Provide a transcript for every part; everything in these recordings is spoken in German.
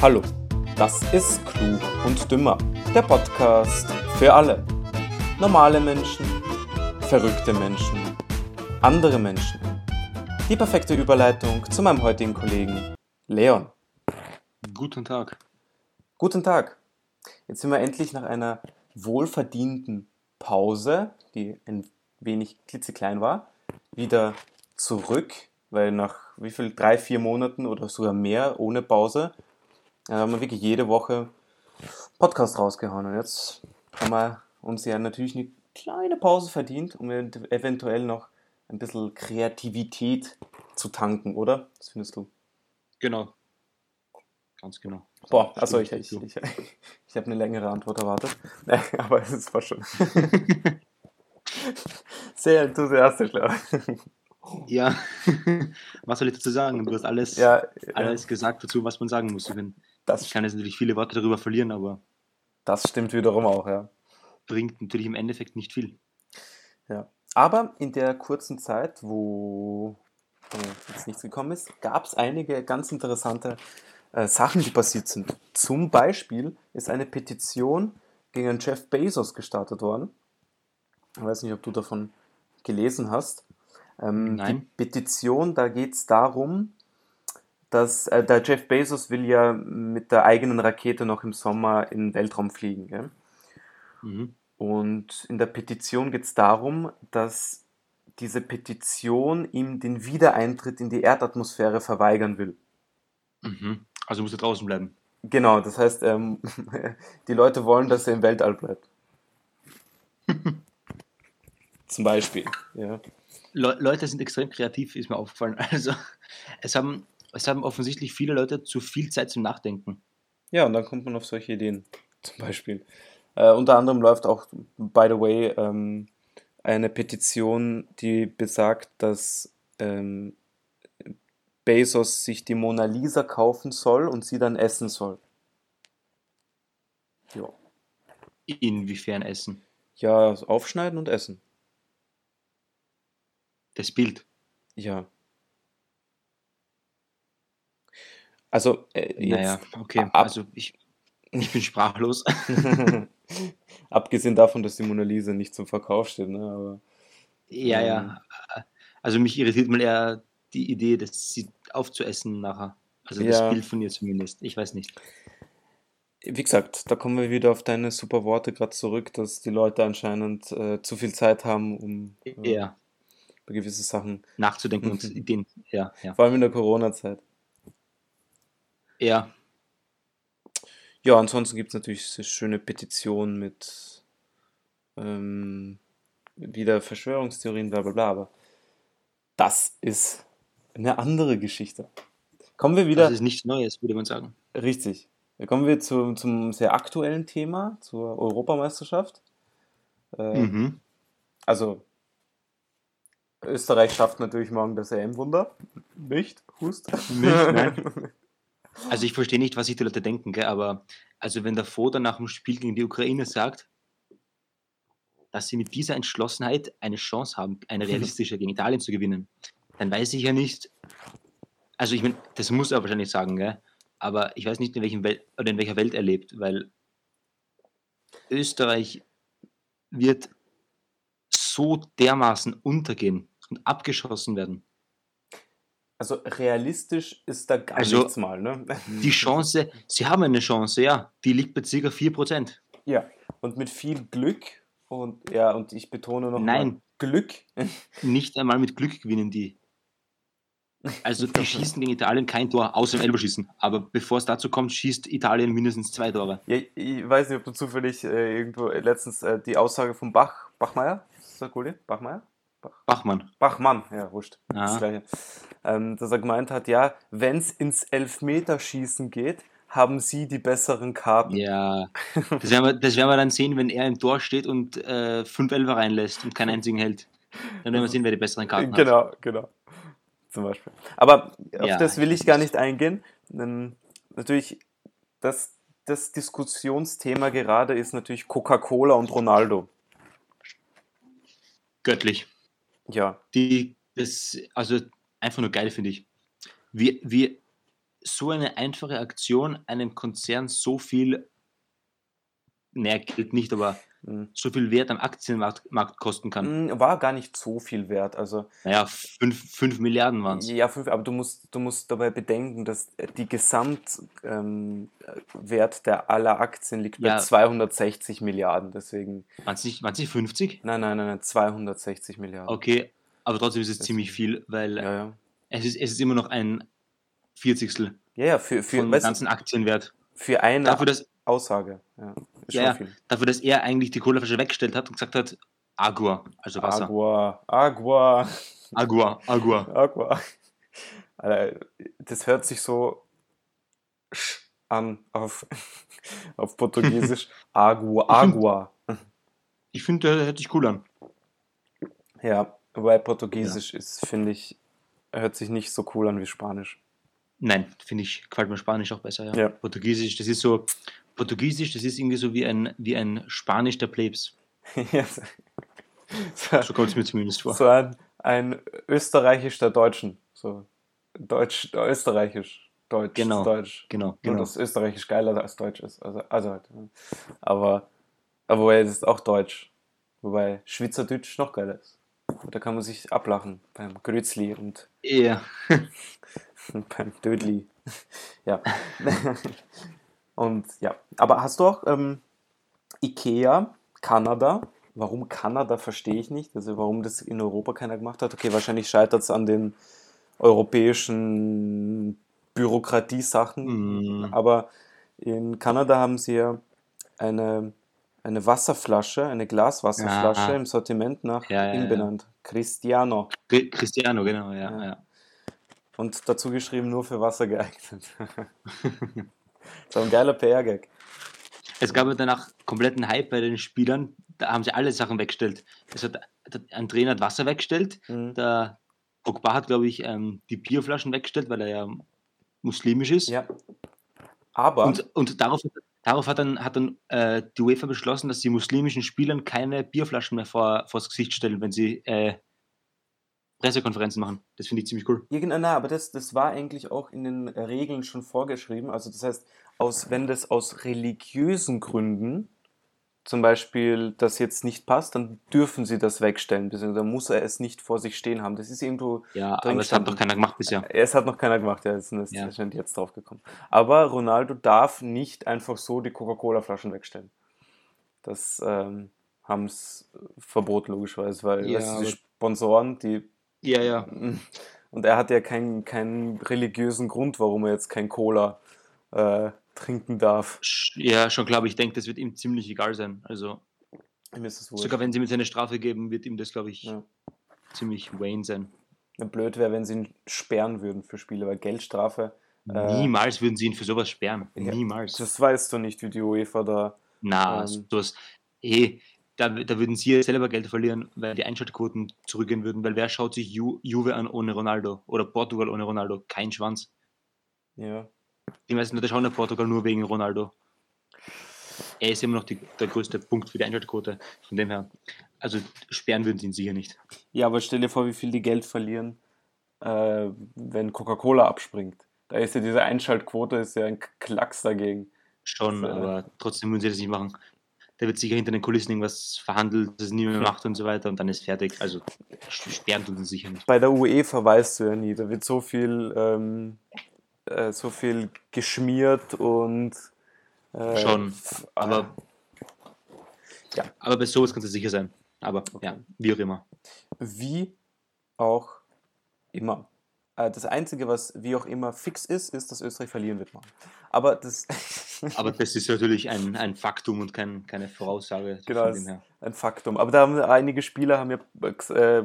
Hallo, das ist Klug und Dümmer, der Podcast für alle. Normale Menschen, verrückte Menschen, andere Menschen. Die perfekte Überleitung zu meinem heutigen Kollegen Leon. Guten Tag. Guten Tag. Jetzt sind wir endlich nach einer wohlverdienten Pause, die ein wenig klitzeklein war, wieder zurück, weil nach wie viel, drei, vier Monaten oder sogar mehr ohne Pause, äh, haben wir wirklich jede Woche Podcast rausgehauen. Und jetzt haben wir uns ja natürlich eine kleine Pause verdient, um eventuell noch ein bisschen Kreativität zu tanken, oder? Was findest du? Genau. Ganz genau. Boah, achso, ich, ich, ich, ich habe eine längere Antwort erwartet. Aber es war schon. Sehr enthusiastisch, glaube ich. Ja, was soll ich dazu sagen? Du hast alles, Ja, alles gesagt dazu, was man sagen muss. Ich, bin, das, ich kann jetzt natürlich viele Worte darüber verlieren, aber das stimmt wiederum auch, ja. bringt natürlich im Endeffekt nicht viel. ja. Aber in der kurzen Zeit, wo jetzt nichts gekommen ist, gab es einige ganz interessante äh, Sachen, die passiert sind. Zum Beispiel ist eine Petition gegen Jeff Bezos gestartet worden. Ich weiß nicht, ob du davon gelesen hast. Ähm, Nein. Die Petition, da geht es darum, dass äh, der Jeff Bezos will ja mit der eigenen Rakete noch im Sommer in den Weltraum fliegen. Gell? Mhm. Und in der Petition geht es darum, dass diese Petition ihm den Wiedereintritt in die Erdatmosphäre verweigern will. Mhm. Also muss er draußen bleiben. Genau, das heißt, ähm, die Leute wollen, dass er im Weltall bleibt. Zum Beispiel. Ja. Le Leute sind extrem kreativ, ist mir aufgefallen. Also es haben, es haben offensichtlich viele Leute zu viel Zeit zum Nachdenken. ja, und dann kommt man auf solche Ideen. Zum Beispiel. Äh, unter anderem läuft auch, by the way, ähm, eine Petition, die besagt, dass ähm, Bezos sich die Mona Lisa kaufen soll und sie dann essen soll. Ja. Inwiefern essen? Ja, aufschneiden und essen. Das Bild. Ja. Also, äh, jetzt, Naja, okay. ab- Also ich, ich bin sprachlos. abgesehen davon, dass die Mona Lisa nicht zum Verkauf steht, ne? Aber, Ja, Ähm. ja. Also mich irritiert mal eher die Idee, das sie aufzuessen nachher. Also das Ja. Bild von ihr zumindest. Ich weiß nicht. wie gesagt, da kommen wir wieder auf deine super Worte gerade zurück, dass die Leute anscheinend äh, zu viel Zeit haben, um äh, Eher über gewisse Sachen, nachzudenken und. Ideen. Ja, ja. vor allem in der Corona-Zeit. Ja, Ja, ansonsten gibt es natürlich so schöne Petitionen mit ähm, wieder Verschwörungstheorien, bla bla bla, aber das ist eine andere Geschichte. Kommen wir wieder, das ist nichts Neues, würde man sagen. richtig, kommen wir zu, zum sehr aktuellen Thema, zur Europameisterschaft. Äh, Mhm. Also, Österreich schafft natürlich morgen das EM-Wunder. Nicht? Hust? Nicht, nein. Also ich verstehe nicht, was sich die Leute denken, gell? aber also wenn der Foda nach dem Spiel gegen die Ukraine sagt, dass sie mit dieser Entschlossenheit eine Chance haben, eine realistische gegen Italien zu gewinnen, dann weiß ich ja nicht, also ich meine, das muss er wahrscheinlich sagen, gell? aber ich weiß nicht, in, welchem Welt, oder in welcher Welt er lebt, weil Österreich wird so dermaßen untergehen und abgeschossen werden. Also, realistisch ist da gar Also- nichts mal, ne? Die Chance, sie haben eine Chance, ja, die liegt bei ca. 4%. Ja, und mit viel Glück und ja, und ich betone noch Nein. mal Glück. Nicht einmal mit Glück gewinnen die. Also die schießen gegen Italien kein Tor, außer im Elberschießen. Aber bevor es dazu kommt, schießt Italien mindestens zwei Tore. Ja, ich weiß nicht, ob du zufällig äh, irgendwo äh, letztens äh, die Aussage von Bach, Bachmeier, ist das Gulli? Bachmeier? Bachmann. Bachmann, ja, wurscht. Das Ah. Gleiche. Ähm, dass er gemeint hat, ja, wenn es ins Elfmeterschießen geht, haben sie die besseren Karten. Ja, das werden, wir, das werden wir dann sehen, wenn er im Tor steht und äh, fünf Elfer reinlässt und keinen einzigen hält. Dann werden wir sehen, wer die besseren Karten hat. Genau, genau. Zum Beispiel. Aber auf Ja, das will ich ich gar nicht eingehen. Ähm, natürlich, das, das Diskussionsthema gerade ist natürlich Coca-Cola und Ronaldo. Göttlich. Ja, Die, das, also einfach nur geil, finde ich. Wie, wie so eine einfache Aktion einem Konzern so viel, naja, Geld nicht, aber Mhm. so viel Wert am Aktienmarkt Markt kosten kann. Mm, War gar nicht so viel wert. Also Naja, 5 Milliarden waren es. Ja, fünf, aber du musst, du musst dabei bedenken, dass die Gesamtwert ähm, der aller Aktien liegt bei Ja. 260 Milliarden. Deswegen, Waren es nicht, waren's nicht 50? nein, nein, nein, nein 260 Milliarden. Okay, aber trotzdem ist es Das- ziemlich viel, weil Ja, ja. es, ist, es ist immer noch ein Vierzigstel Ja, ja, für, für, vom du, ganzen Aktienwert. für eine Dafür dass, Aussage. Ja, Ja, dafür, dass er eigentlich die Colaflasche weggestellt hat und gesagt hat, Agua, also Wasser. Agua, Agua, Agua, Agua. Agua. Alter, das hört sich so an auf, auf Portugiesisch. Agua, Agua. Ich finde, der hört sich cool an. Ja, wobei Portugiesisch ist, finde ich, hört sich nicht so cool an wie Spanisch. Nein, finde ich, gefällt mir Spanisch auch besser. Ja. Ja. Portugiesisch, das ist so, Portugiesisch, das ist irgendwie so wie ein, wie ein Spanisch der Plebs. Ja, so, So kommt es mir zumindest vor. so ein, ein Österreichisch der Deutschen. So Deutsch, Österreichisch, Deutsch, Genau, Deutsch. Genau, genau. dass Österreichisch geiler als Deutsch ist. Also, also halt. ja. Aber, aber wobei, das ist auch Deutsch. Wobei Schweizerdeutsch noch geiler ist. Da kann man sich ablachen beim Grützli und Ja. beim Dödli. Ja. und ja. Aber hast du auch ähm, Ikea, Kanada? Warum Kanada, verstehe ich nicht. Also warum das in Europa keiner gemacht hat. Okay, wahrscheinlich scheitert es an den europäischen Bürokratiesachen. Mm, Aber in Kanada haben sie ja eine, eine Wasserflasche, eine Glaswasserflasche Ja. im Sortiment nach Ja, ihm benannt. Cristiano. Cri- Cristiano, genau, ja. Und dazu geschrieben, nur für Wasser geeignet. so ein geiler PR-Gag. Es gab danach kompletten Hype bei den Spielern. Da haben sie alle Sachen weggestellt. Es hat, ein Trainer hat Wasser weggestellt. Mhm. Der Pogba hat, glaube ich, ähm, die Bierflaschen weggestellt, weil er ja muslimisch ist. Ja. Aber, Und, und darauf, darauf hat dann, hat dann äh, die UEFA beschlossen, dass die muslimischen Spielern keine Bierflaschen mehr vor, vors Gesicht stellen, wenn sie äh, Pressekonferenzen machen. Das finde ich ziemlich cool. ja, genau, na, aber das, das war eigentlich auch in den Regeln schon vorgeschrieben. Also das heißt, aus, wenn das aus religiösen Gründen zum Beispiel das jetzt nicht passt, dann dürfen sie das wegstellen, beziehungsweise dann muss er es nicht vor sich stehen haben. Das ist irgendwo Ja, aber es hat doch keiner gemacht bisher. Es hat noch keiner gemacht, ja, es ist Ja. jetzt drauf gekommen. Aber Ronaldo darf nicht einfach so die Coca-Cola-Flaschen wegstellen. Das ähm, haben es verboten, logischerweise, weil Ja, du, die Sponsoren, die. Ja, ja. Und er hat ja keinen, keinen religiösen Grund, warum er jetzt kein Cola äh, trinken darf. Ja, schon klar, aber ich denke, das wird ihm ziemlich egal sein. Also, Ihm sogar wenn sie mit seine Strafe geben, wird ihm das, glaube ich, Ja. ziemlich Wayne sein. Blöd wäre, wenn sie ihn sperren würden für Spiele, weil Geldstrafe, Äh, Niemals würden sie ihn für sowas sperren. Ja, Niemals. das weißt du nicht, wie die UEFA da. Na, ähm, sowas. Hey, da, da würden sie selber Geld verlieren, weil die Einschaltquoten zurückgehen würden, weil wer schaut sich Ju, Juve an ohne Ronaldo oder Portugal ohne Ronaldo? Kein Schwanz. Ja. Die meisten Leute schauen nach Portugal nur wegen Ronaldo. Er ist immer noch die, der größte Punkt für die Einschaltquote. Von dem her. Also sperren würden sie ihn sicher nicht. Ja, aber stell dir vor, wie viel die Geld verlieren, äh, wenn Coca-Cola abspringt. Da ist ja diese Einschaltquote ist ja ein Klacks dagegen. Schon, Das, äh, aber trotzdem würden sie das nicht machen. Da wird sicher hinter den Kulissen irgendwas verhandelt, das es nie mehr macht und so weiter und dann ist fertig. Also sperren tun sie sicher nicht. Bei der UEFA weißt du ja nie, da wird so viel, ähm, äh, so viel geschmiert und äh, Schon, aber- Ja. Aber bei sowas kannst du sicher sein. Aber ja, wie auch immer. wie auch immer. Äh, das Einzige, was wie auch immer fix ist, ist, dass Österreich verlieren wird. Aber das Aber das ist natürlich ein, ein Faktum und kein, keine Voraussage. Genau, ein Faktum. Aber da haben einige Spieler haben ja äh,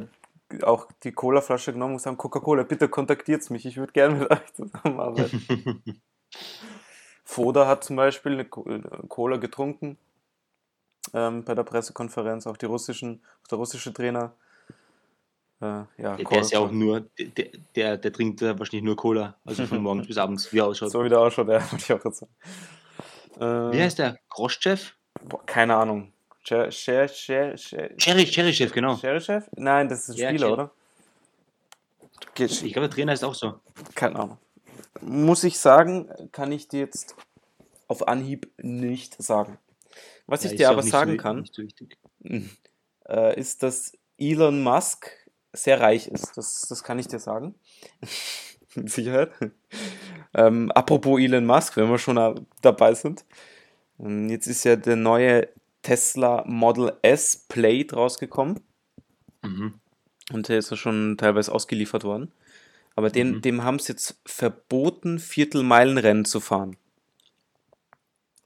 auch die Cola-Flasche genommen und gesagt, Coca-Cola, bitte kontaktiert mich, ich würde gerne mit euch zusammenarbeiten. Foda hat zum Beispiel eine Co- Cola getrunken ähm, bei der Pressekonferenz, auch die russischen, auch der russische Trainer. Äh, ja, Der, der ist ja auch nur, der, der, der trinkt wahrscheinlich nur Cola, also von morgens bis abends, wie er ausschaut. so wie der ausschaut, ja, wollte ich auch sagen. Äh, Wie heißt der? Groschchef? boah, keine Ahnung. Cher, Cher, Cher, Cher, Cherry, Cherry-Chef, genau. Cherichev? Nein, das ist ein Ja, Spieler, Cher- oder? Ich glaube, der Trainer ist auch so. Keine Ahnung. muss ich sagen, kann ich dir jetzt auf Anhieb nicht sagen. Was Ja, ich dir aber sagen so, kann, so wichtig. äh, ist, dass Elon Musk sehr reich ist. Das, das kann ich dir sagen. Mit Sicherheit. Ähm, apropos Elon Musk, wenn wir schon da- dabei sind. Ähm, Jetzt ist ja der neue Tesla Model S Plate rausgekommen. Mhm. Und der ist ja schon teilweise ausgeliefert worden. Aber den, Mhm. dem haben es jetzt verboten, Viertelmeilenrennen zu fahren.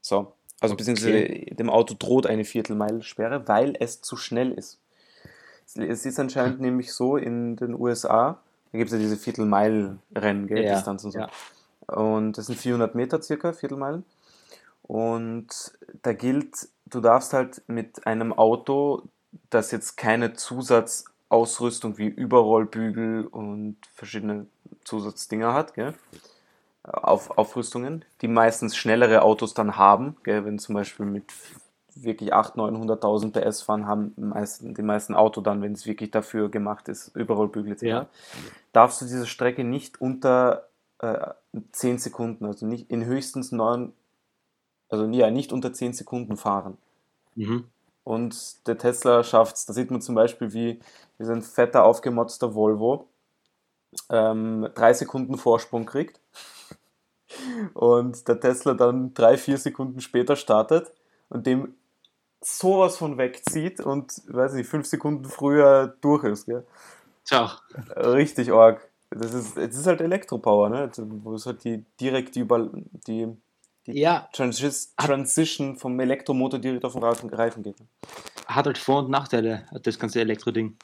So. Also beziehungsweise dem Auto droht eine Viertelmeilensperre, weil es zu schnell ist. Es- Es ist anscheinend nämlich so in den USA, da gibt es ja diese Viertelmeilenrennen, gell, Ja, Distanz und so. ja. Und das sind 400 Meter circa, Viertelmeilen. Und da gilt, du darfst halt mit einem Auto, das jetzt keine Zusatzausrüstung wie Überrollbügel und verschiedene Zusatzdinger hat, gell? Auf, Aufrüstungen, die meistens schnellere Autos dann haben, gell? Wenn zum Beispiel mit wirklich 800.000, 900.000 PS fahren, haben meisten, die meisten Auto dann, wenn es wirklich dafür gemacht ist, Überrollbügel etc. Ja. Darfst du diese Strecke nicht unter äh, 10 Sekunden, also nicht in höchstens 9, also ja, nicht unter 10 Sekunden fahren. Mhm. Und der Tesla schafft es. Da sieht man zum Beispiel, wie, wie so ein fetter, aufgemotzter Volvo ähm, drei Sekunden Vorsprung kriegt. Und der Tesla dann drei, vier Sekunden später startet und dem sowas von wegzieht und, weiß nicht, fünf Sekunden früher durch ist. Gell? So, Richtig arg. Das ist, es ist halt Elektropower, ne? Wo es halt die direkt über die, die ja, Transis Transition vom Elektromotor direkt auf den Reifen, Reifen geht. hat halt Vor- und Nachteile, das ganze Elektro-Ding.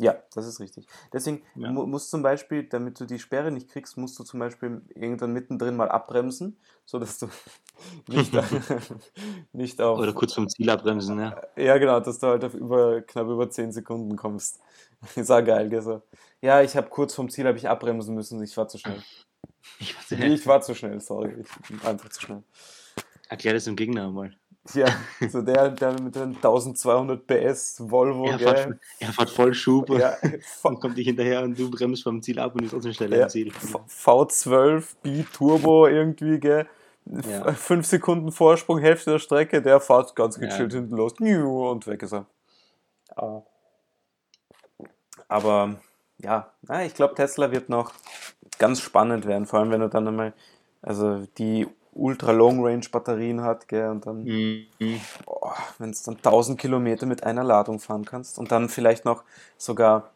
Ja, das ist richtig. Deswegen Ja. mu musst zum Beispiel, damit du die Sperre nicht kriegst, musst du zum Beispiel irgendwann mittendrin mal abbremsen, sodass du nicht, nicht auf. Oder kurz vom Ziel abbremsen, ja. Ja, genau, dass du halt auf über, knapp über 10 Sekunden kommst. Ist auch geil, gell? So. Ja, ich habe kurz vom Ziel habe ich abbremsen müssen, ich war zu schnell. Ich Nee, nicht. ich war zu schnell, sorry. Ich bin einfach zu schnell. Erklär das dem Gegner mal. Ja, so der, der mit den 1200 PS Volvo, Er fährt, gell? er fährt voll Schub Ja, und kommt dich hinterher und du bremst vom Ziel ab und ist trotzdem schneller Ja, am Ziel. V- V12 B-Turbo irgendwie, gell? Ja. Fünf Sekunden Vorsprung, Hälfte der Strecke, der fährt ganz Ja. gechillt hinten los. Und weg ist er. Ah. Aber ja, ich glaube, Tesla wird noch ganz spannend werden, vor allem wenn er dann einmal, also die Ultra Long Range Batterien hat, gell? Und dann Mhm. wenn es dann 1000 Kilometer mit einer Ladung fahren kannst und dann vielleicht noch sogar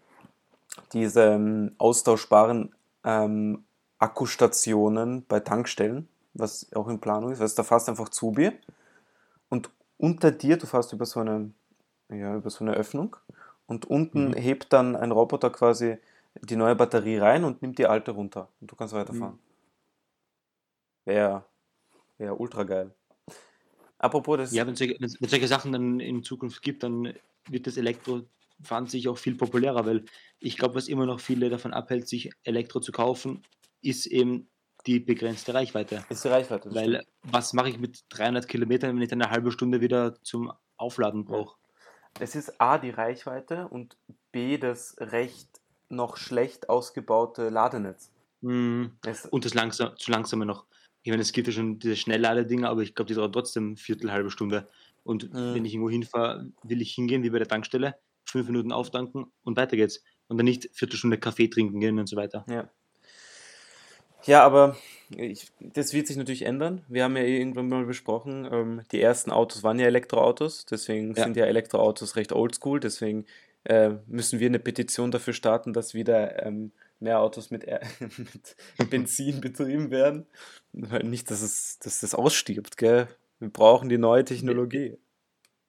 diese ähm, austauschbaren ähm, Akkustationen bei Tankstellen, was auch in Planung ist, weil da fährst du einfach zu Bier und unter dir, du fährst über so eine, ja, über so eine Öffnung und unten Mhm. hebt dann ein Roboter quasi die neue Batterie rein und nimmt die alte runter und du kannst weiterfahren. Wäre wär ultra geil. Apropos das. Ja, wenn es solche, Sachen dann in Zukunft gibt, dann wird das Elektrofahren sich auch viel populärer, weil ich glaube, was immer noch viele davon abhält, sich Elektro zu kaufen, ist eben die begrenzte Reichweite. ist die Reichweite. Weil was mache ich mit 300 Kilometern, wenn ich dann eine halbe Stunde wieder zum Aufladen brauche? Es ist A, die Reichweite und B, das recht noch schlecht ausgebaute Ladenetz. Mhm. Und das langsam, zu langsame noch. Ich meine, es gibt ja schon diese Schnelllade-Dinger, aber ich glaube, die dauern trotzdem Viertel, halbe Stunde. Und Mhm. wenn ich irgendwo hinfahre, will ich hingehen, wie bei der Tankstelle, fünf Minuten auftanken und weiter geht's. Und dann nicht Viertelstunde Kaffee trinken gehen und so weiter. ja. ja, aber ich, das wird sich natürlich ändern. Wir haben ja eh irgendwann mal besprochen, ähm, die ersten Autos waren ja Elektroautos, deswegen Ja. sind ja Elektroautos recht oldschool, deswegen äh, müssen wir eine Petition dafür starten, dass wieder ähm, mehr Autos mit, R- mit Benzin betrieben werden. Nicht, dass, es, dass das ausstirbt, gell? Wir brauchen die neue Technologie.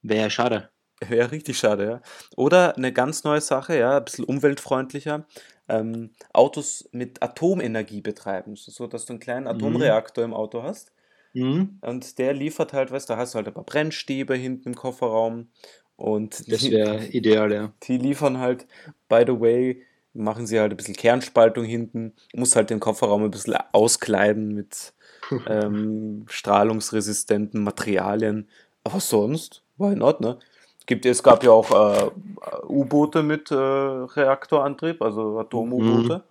Wäre ja schade. Wäre richtig schade, ja. Oder eine ganz neue Sache, ja, ein bisschen umweltfreundlicher. Ähm, Autos mit Atomenergie betreiben, so dass du einen kleinen Atomreaktor im Auto hast. Mhm. Und der liefert halt, weißt du, da hast du halt ein paar Brennstäbe hinten im Kofferraum. Und Das wäre ideal, ja. die liefern halt, by the way, machen sie halt ein bisschen Kernspaltung hinten. Muss halt den Kofferraum ein bisschen auskleiden mit ähm, strahlungsresistenten Materialien. Aber sonst, why not, ne? Gibt, es gab ja auch äh, U-Boote mit äh, Reaktorantrieb, also Atom-U-Boote.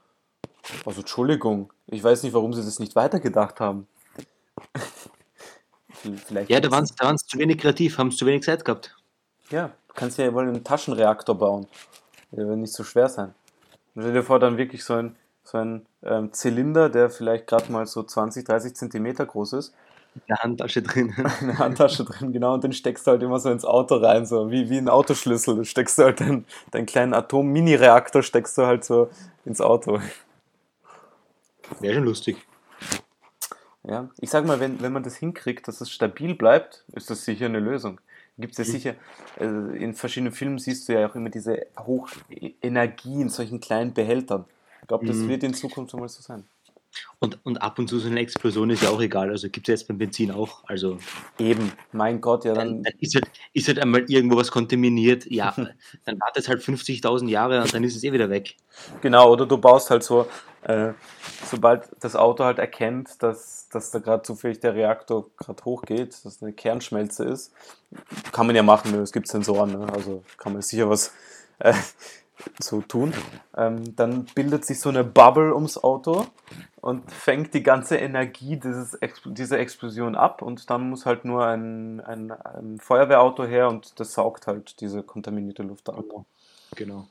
Also Entschuldigung, ich weiß nicht, warum sie das nicht weitergedacht haben. Vielleicht ja, da waren sie da zu wenig kreativ, haben zu wenig Zeit gehabt. Ja, du kannst ja wohl einen Taschenreaktor bauen. Der wird nicht so schwer sein. Stell dir vor, dann wirklich so ein, so ein ähm, Zylinder, der vielleicht gerade mal so 20, 30 Zentimeter groß ist. Eine Handtasche drin. Eine Handtasche drin, genau. Und den steckst du halt immer so ins Auto rein, so wie, wie ein Autoschlüssel. Du steckst du halt deinen, deinen kleinen Atom-Mini-Reaktor, steckst du halt so ins Auto. Wäre schon lustig. Ja, ich sag mal, wenn, wenn man das hinkriegt, dass es stabil bleibt, ist das sicher eine Lösung. Gibt es ja mhm. sicher, äh, in verschiedenen Filmen siehst du ja auch immer diese Hochenergie in solchen kleinen Behältern. Ich glaube, das mhm. wird in Zukunft einmal so sein. Und, und ab und zu so eine Explosion ist ja auch egal. Also gibt es jetzt beim Benzin auch. Also Eben, mein Gott, ja dann. dann ist, halt, ist halt einmal irgendwo was kontaminiert. Ja, dann wartet es halt 50.000 Jahre und dann ist es eh wieder weg. Genau, oder du baust halt so, äh, sobald das Auto halt erkennt, dass, dass da gerade zufällig der Reaktor gerade hochgeht, dass eine Kernschmelze ist, kann man ja machen, es gibt Sensoren, ne? also kann man sicher was. Äh, so tun, ähm, dann bildet sich so eine Bubble ums Auto und fängt die ganze Energie dieses, dieser Explosion ab und dann muss halt nur ein, ein, ein, Feuerwehrauto her und das saugt halt diese kontaminierte Luft ab. Genau. genau.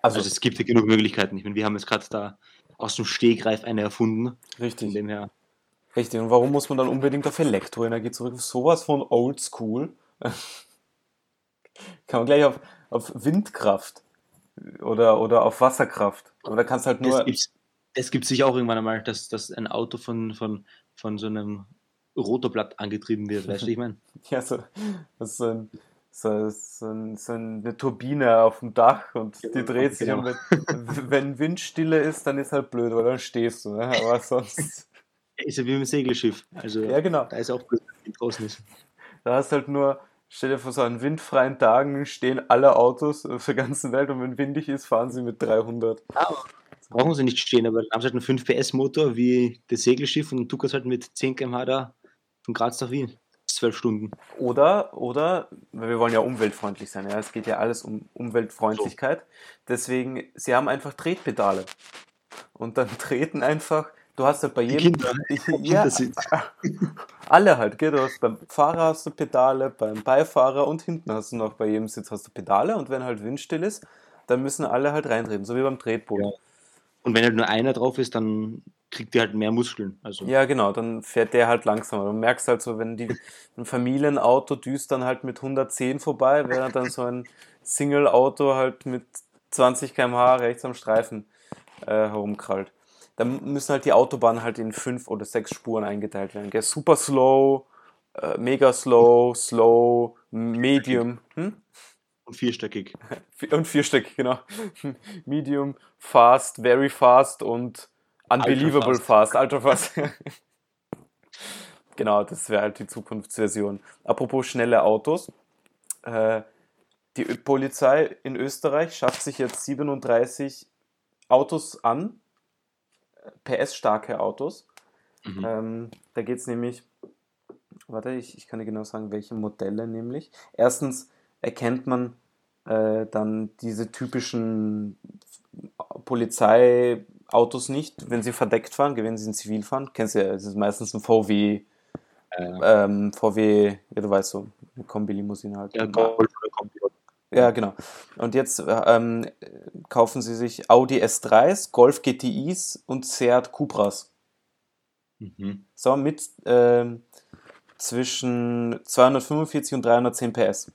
Also, also, es gibt ja genug Möglichkeiten. Ich meine, wir haben jetzt gerade da aus dem Stegreif eine erfunden. Richtig. Von dem her. Richtig. Und warum muss man dann unbedingt auf Elektroenergie zurück? Sowas von Old School. Kann man gleich auf, auf Windkraft oder, oder auf Wasserkraft. Aber da kannst halt nur. Es gibt sich auch irgendwann einmal, dass, dass ein Auto von, von, von so einem Rotorblatt angetrieben wird, weißt du, ich meine? Ja, so, so, ein, so, ein, so, eine Turbine auf dem Dach und die dreht sich genau. und wenn, wenn Windstille ist, dann ist halt blöd, weil dann stehst du, ne? aber sonst... Ist ja wie dem Segelschiff, also ja, genau. da ist auch blöd, wenn draußen ist. Da hast halt nur Stell dir vor, so an windfreien Tagen stehen alle Autos auf der ganzen Welt und wenn windig ist, fahren sie mit 300. Ja, brauchen sie nicht stehen, aber dann haben sie halt einen 5 PS Motor wie das Segelschiff und du kannst halt mit 10 km/h da von Graz nach Wien. 12 Stunden. Oder, oder, weil wir wollen ja umweltfreundlich sein, ja, es geht ja alles um Umweltfreundlichkeit. So. Deswegen, sie haben einfach Tretpedale. Und dann treten einfach Du hast halt bei jedem. Kinder, ich, ja, alle halt, gell? Du hast beim Fahrer hast du Pedale, beim Beifahrer und hinten hast du noch bei jedem Sitz hast du Pedale und wenn halt windstill ist, dann müssen alle halt reintreten, so wie beim Tretboot. Ja. Und wenn halt nur einer drauf ist, dann kriegt der halt mehr Muskeln. Also. Ja, genau, dann fährt der halt langsamer. Du merkst halt so, wenn die, ein Familienauto düst dann halt mit 110 vorbei, während dann so ein Single-Auto halt mit 20 km/h rechts am Streifen äh, herumkrallt dann müssen halt die Autobahnen halt in fünf oder sechs Spuren eingeteilt werden. Gell? Super slow, äh, mega slow, slow, medium. Hm? Und vierstöckig. Und vierstöckig, genau. Medium, fast, very fast und unbelievable fast, ultra fast. genau, das wäre halt die Zukunftsversion. Apropos schnelle Autos. Äh, die Polizei in Österreich schafft sich jetzt 37 Autos an, PS-starke Autos. Mhm. Ähm, da geht es nämlich, warte, ich, ich kann dir genau sagen, welche Modelle nämlich. Erstens erkennt man äh, dann diese typischen Polizeiautos nicht, wenn sie verdeckt fahren, wenn sie in Zivil fahren. Kennst du ja, es ist meistens ein VW, äh. ähm, VW, ja du weißt so, eine Kombi-Limousine halt. Ja, Golf oder Kombi. Ja, genau. Und jetzt ähm, kaufen sie sich Audi S3s, Golf GTIs und Seat Cupras. Mhm. So, mit ähm, zwischen 245 und 310 PS.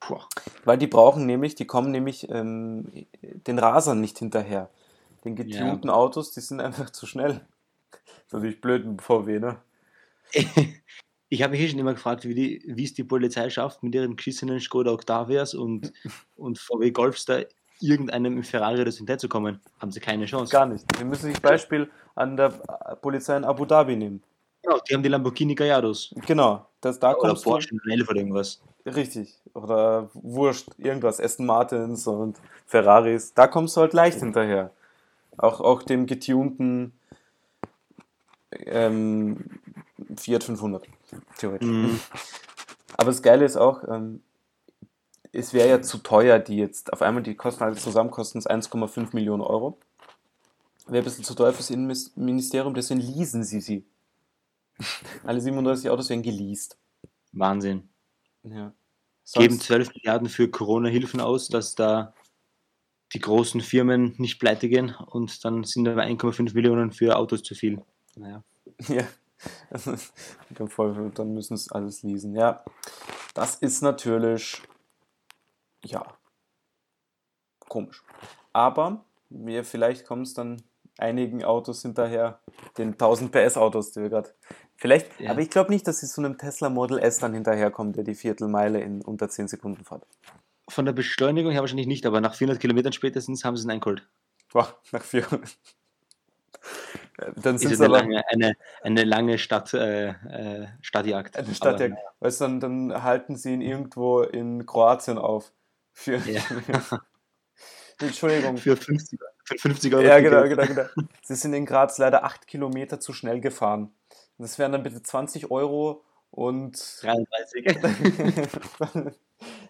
Puh. Weil die brauchen nämlich, die kommen nämlich ähm, den Rasern nicht hinterher. Den getunten ja. Autos, die sind einfach zu schnell. Das ist natürlich blöd mit VW, ne? Ich habe mich eh schon immer gefragt, wie, die, wie es die Polizei schafft, mit ihren geschissenen Skoda Octavias und, und VW Golfs da irgendeinem Ferrari oder so kommen. Haben sie keine Chance. Gar nicht. Wir müssen sich Beispiel an der Polizei in Abu Dhabi nehmen. Genau, die haben die Lamborghini Gallardos. Genau. Das, da oder Porsche du, 11 oder irgendwas. Richtig. Oder Wurscht, irgendwas. Aston Martins und Ferraris. Da kommst du halt leicht hinterher. Auch, auch dem getunten ähm, Fiat 500, theoretisch. Mhm. Aber das Geile ist auch, ähm, es wäre ja zu teuer, die jetzt, auf einmal die Kosten alle zusammen kosten 1,5 Millionen Euro. Wäre ein bisschen zu teuer fürs Innenministerium, deswegen leasen sie sie. Alle 37 Autos werden geleast. Wahnsinn. Ja. Geben Sonst, 12 Milliarden für Corona-Hilfen aus, dass da die großen Firmen nicht pleite gehen und dann sind aber 1,5 Millionen für Autos zu viel. Naja. ja. dann, müssen es alles leasen. Ja. Das ist natürlich, ja, komisch. Aber mir vielleicht kommt es dann einigen Autos hinterher, den 1000 PS Autos, die wir gerade. Vielleicht, Ja. aber ich glaube nicht, dass sie zu einem Tesla Model S dann hinterherkommt, der die Viertelmeile in unter 10 Sekunden fährt. Von der Beschleunigung her wahrscheinlich nicht, aber nach 400 Kilometern spätestens haben sie es eingeholt. Boah, nach 400. Dann Ist sind es aber lange, eine, eine lange Stadt, äh, äh, Stadtjagd. eine Stadt, Aber, weißt du, dann, dann halten sie ihn irgendwo in Kroatien auf. Für, Ja. Entschuldigung. Für 50, für 50 Euro. Ja, genau, genau, genau. Sie sind in Graz leider 8 Kilometer zu schnell gefahren. Das wären dann bitte 20 Euro und 33.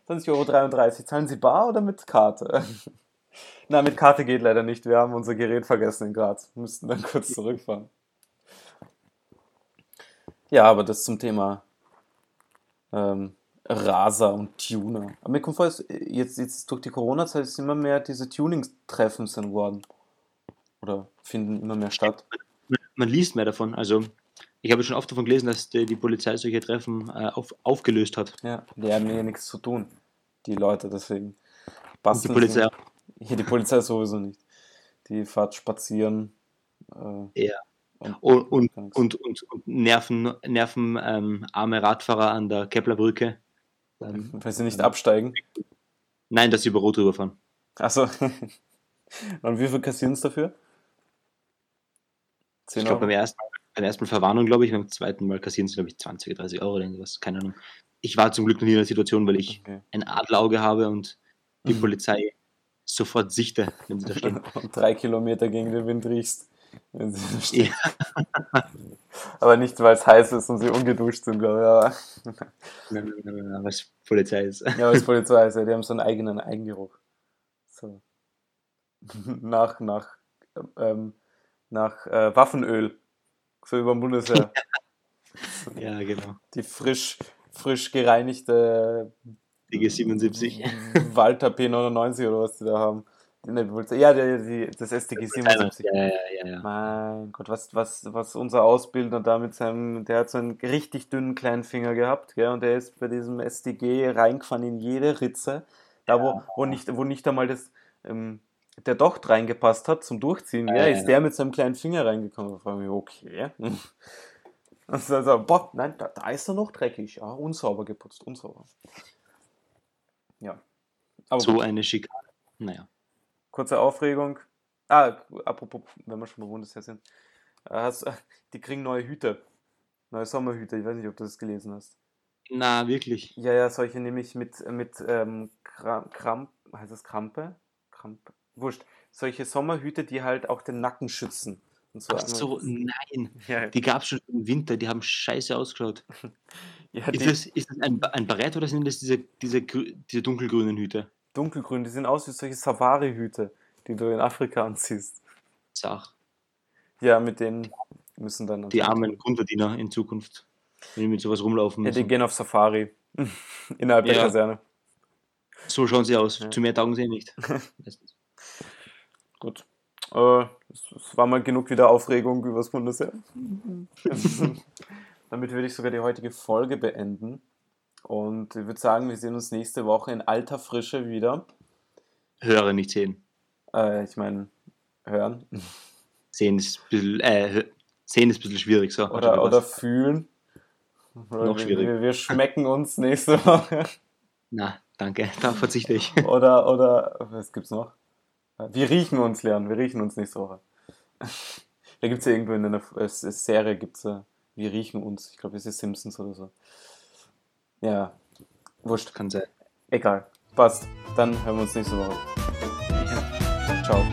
20,33 Euro. Zahlen Sie bar oder mit Karte? Na, mit Karte geht leider nicht. Wir haben unser Gerät vergessen in Graz. Wir müssten dann kurz zurückfahren. Ja, aber das zum Thema ähm, Raser und Tuner. Aber mir kommt vor, jetzt, jetzt durch die Corona-Zeit ist immer mehr diese Tuning-Treffen sind geworden. Oder finden immer mehr statt. man, man liest mehr davon. Also, ich habe schon oft davon gelesen, dass die, die Polizei solche Treffen äh, auf, aufgelöst hat. Ja, die haben ja nichts zu tun. Die Leute, deswegen. Und die Polizei sie- Hier die Polizei sowieso nicht. Die fährt spazieren. Äh, Ja. und, und, und, und, und, nerven, nerven ähm, arme Radfahrer an der Keplerbrücke. Ähm, weil sie nicht absteigen. nein, dass sie über Rot rüberfahren. Achso. und wie viel kassieren es dafür? 10 Ich glaube, beim ersten, beim ersten Mal Verwarnung, glaube ich, beim zweiten Mal kassieren sie, glaube ich, 20, 30 Euro oder irgendwas. Keine Ahnung. Ich war zum Glück noch nie in der Situation, weil ich Okay. ein Adlerauge habe und die Mhm. Polizei sofort sichte, wenn sie da stehen. Und drei Kilometer gegen den Wind riechst. Wenn sie da stehen. Ja. Aber nicht, weil es heiß ist und sie ungeduscht sind, glaube ich. Aber, Nein, nein, nein, nein, Was Polizei ist. ja, als Polizei ist ja, die haben so einen eigenen Eigengeruch. So. Nach, nach, ähm, nach äh, Waffenöl. So über dem Bundesheer. Ja, genau. Die frisch, frisch gereinigte DG 77. Walter P99 oder was die da haben. Ja, die, die, das SDG 77. Ja, ja, ja, ja. Mein Gott, was, was, was unser Ausbilder da mit seinem, der hat so einen richtig dünnen kleinen Finger gehabt, gell, und der ist bei diesem SDG reingefahren in jede Ritze, da wo, wo nicht, wo nicht einmal das, ähm, der Docht reingepasst hat zum Durchziehen, Ja, ist der mit seinem kleinen Finger reingekommen. Da frage ich mich, okay. Und so, so, boah, nein, da, da ist er noch dreckig, ja, unsauber geputzt, unsauber. Aber So gut. eine Schikane. Naja. Kurze Aufregung. Ah, apropos, wenn wir schon bei Bundesheer sind. Äh, Hast, die kriegen neue Hüte. Neue Sommerhüte. Ich weiß nicht, ob du das gelesen hast. Na, wirklich. Ja, ja, solche nämlich mit, mit ähm, Kram, Kramp, heißt das Krampe? Krampe? Wurscht. Solche Sommerhüte, die halt auch den Nacken schützen. Und so Ach so, nein. Ja, Die gab es schon im Winter, die haben scheiße ausgeschaut. ja Ist das, ist das ein, ein Barett oder sind das diese, diese, diese dunkelgrünen Hüte? Dunkelgrün, die sehen aus wie solche Safari-Hüte, die du in Afrika anziehst. Sach. Ja, mit denen müssen dann. Die armen Grundverdiener in Zukunft, wenn die mit sowas rumlaufen Ja, müssen. die gehen auf Safari. Innerhalb der Ja. Kaserne. So schauen sie aus. Ja. Zu mehr taugen sie eh nicht. Gut. Äh, es war mal genug wieder Aufregung übers Bundesheer. Damit würde ich sogar die heutige Folge beenden. Und ich würde sagen, wir sehen uns nächste Woche in alter Frische wieder. Höre, nicht sehen. Äh, ich meine, hören. Sehen ist ein bisschen, äh, sehen ist ein bisschen schwierig. So, Oder, oder fühlen. Noch wir, schwieriger. wir, wir schmecken uns nächste Woche. Na, danke, da verzichte ich. Oder, oder, was gibt's noch? Wir riechen uns, Leon. Wir riechen uns nächste Woche. Da gibt's ja irgendwo in einer äh, Serie, gibt's ja, wir riechen uns. Ich glaube, es ist Simpsons oder so. Ja, wurscht. Kann sein. Egal. Passt. Dann hören wir uns nächste Woche. Ja. Ciao.